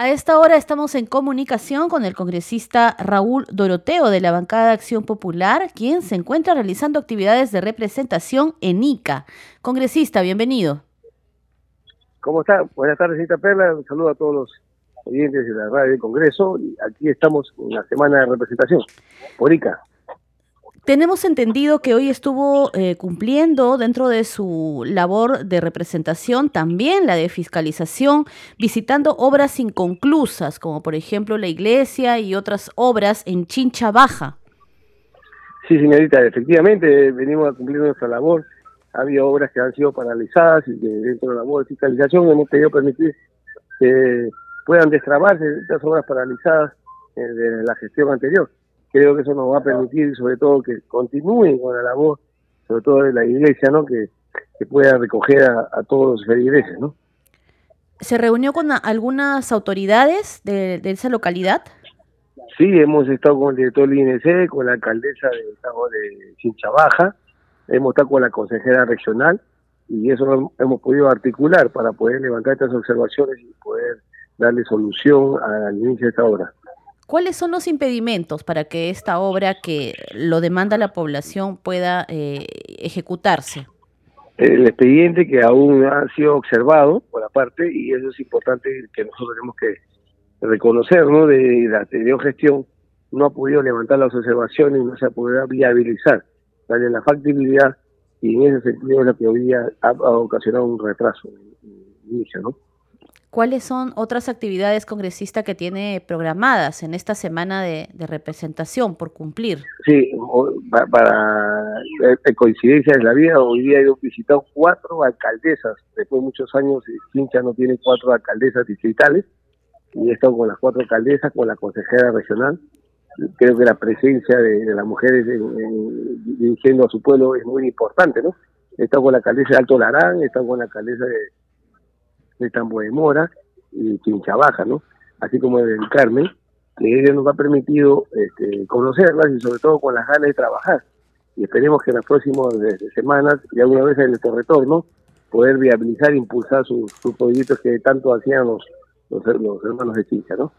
A esta hora estamos en comunicación con el congresista Raúl Doroteo de la bancada de Acción Popular, quien se encuentra realizando actividades de representación en ICA. Congresista, bienvenido. ¿Cómo está? Buenas tardes, señorita Perla. Un saludo a todos los oyentes de la radio del Congreso. Aquí estamos en la semana de representación por ICA. Tenemos entendido que hoy estuvo eh, cumpliendo dentro de su labor de representación también la de fiscalización, visitando obras inconclusas, como por ejemplo la iglesia y otras obras en Chincha Baja. Sí, señorita, efectivamente venimos a cumplir nuestra labor. Había obras que han sido paralizadas y que dentro de la labor de fiscalización hemos querido permitir que puedan destrabarse estas obras paralizadas eh, de la gestión anterior creo que eso nos va a permitir sobre todo que continúen con la labor, sobre todo de la iglesia, ¿no? Que, pueda recoger a, todos los feligreses, ¿no? ¿Se reunió con algunas autoridades de, esa localidad? Sí, hemos estado con el director del INC, con la alcaldesa del estado de Chinchabaja, hemos estado con la consejera regional y eso hemos podido articular para poder levantar estas observaciones y poder darle solución al inicio de esta obra. ¿Cuáles son los impedimentos para que esta obra que lo demanda la población pueda eh, ejecutarse? El expediente que aún ha sido observado por la parte, y eso es importante que nosotros tenemos que reconocer, ¿no? De la anterior gestión, no ha podido levantar las observaciones y no se ha podido viabilizar, darle la factibilidad, y en ese sentido es hoy día ha, ocasionado un retraso en inicio, ¿no? ¿Cuáles son otras actividades congresista que tiene programadas en esta semana de, representación por cumplir? Sí, para, eh, coincidencia de la vida, hoy día he visitado cuatro alcaldesas. Después de muchos años, Chincha no tiene cuatro alcaldesas distritales y he estado con las cuatro alcaldesas, con la consejera regional. Creo que la presencia de, las mujeres dirigiendo a su pueblo es muy importante, ¿no? He estado con la alcaldesa de Alto Larán, he estado con la alcaldesa de de Tambo de Mora y Chinchabaja, ¿no? Así como el Carmen, que ella nos ha permitido este, conocerlas y sobre todo con las ganas de trabajar. Y esperemos que en las próximas semanas y alguna vez en nuestro retorno poder viabilizar e impulsar sus, proyectos que tanto hacían los, los, hermanos de Chincha, ¿no?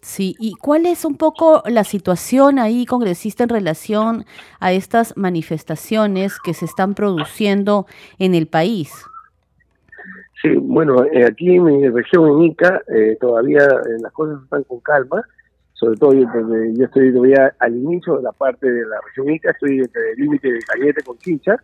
Sí, ¿y cuál es un poco la situación ahí, congresista, en relación a estas manifestaciones que se están produciendo en el país? Sí, bueno, eh, aquí en mi región, en Ica, eh, todavía eh, las cosas están con calma, sobre todo yo, yo estoy todavía al inicio de la parte de la región Ica, estoy entre el límite de Cañete con Chincha,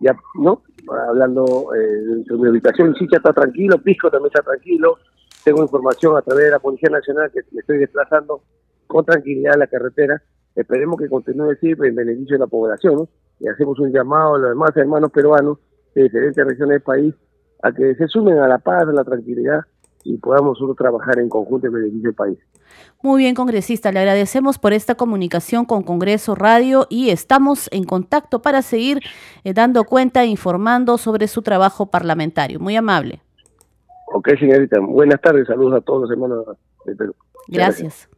ya, ¿no? Hablando de mi ubicación, Chincha está tranquilo, Pisco también está tranquilo, tengo información a través de la Policía Nacional que me estoy desplazando con tranquilidad en la carretera, esperemos que continúe así en beneficio de la población, ¿no? Y hacemos un llamado a los demás hermanos peruanos de diferentes regiones del país a que se sumen a la paz, a la tranquilidad y podamos trabajar en conjunto en beneficio del país. Muy bien, congresista, le agradecemos por esta comunicación con Congreso Radio y estamos en contacto para seguir eh, dando cuenta e informando sobre su trabajo parlamentario. Muy amable. Ok, señorita. Buenas tardes. Saludos a todos los hermanos de Perú. Gracias.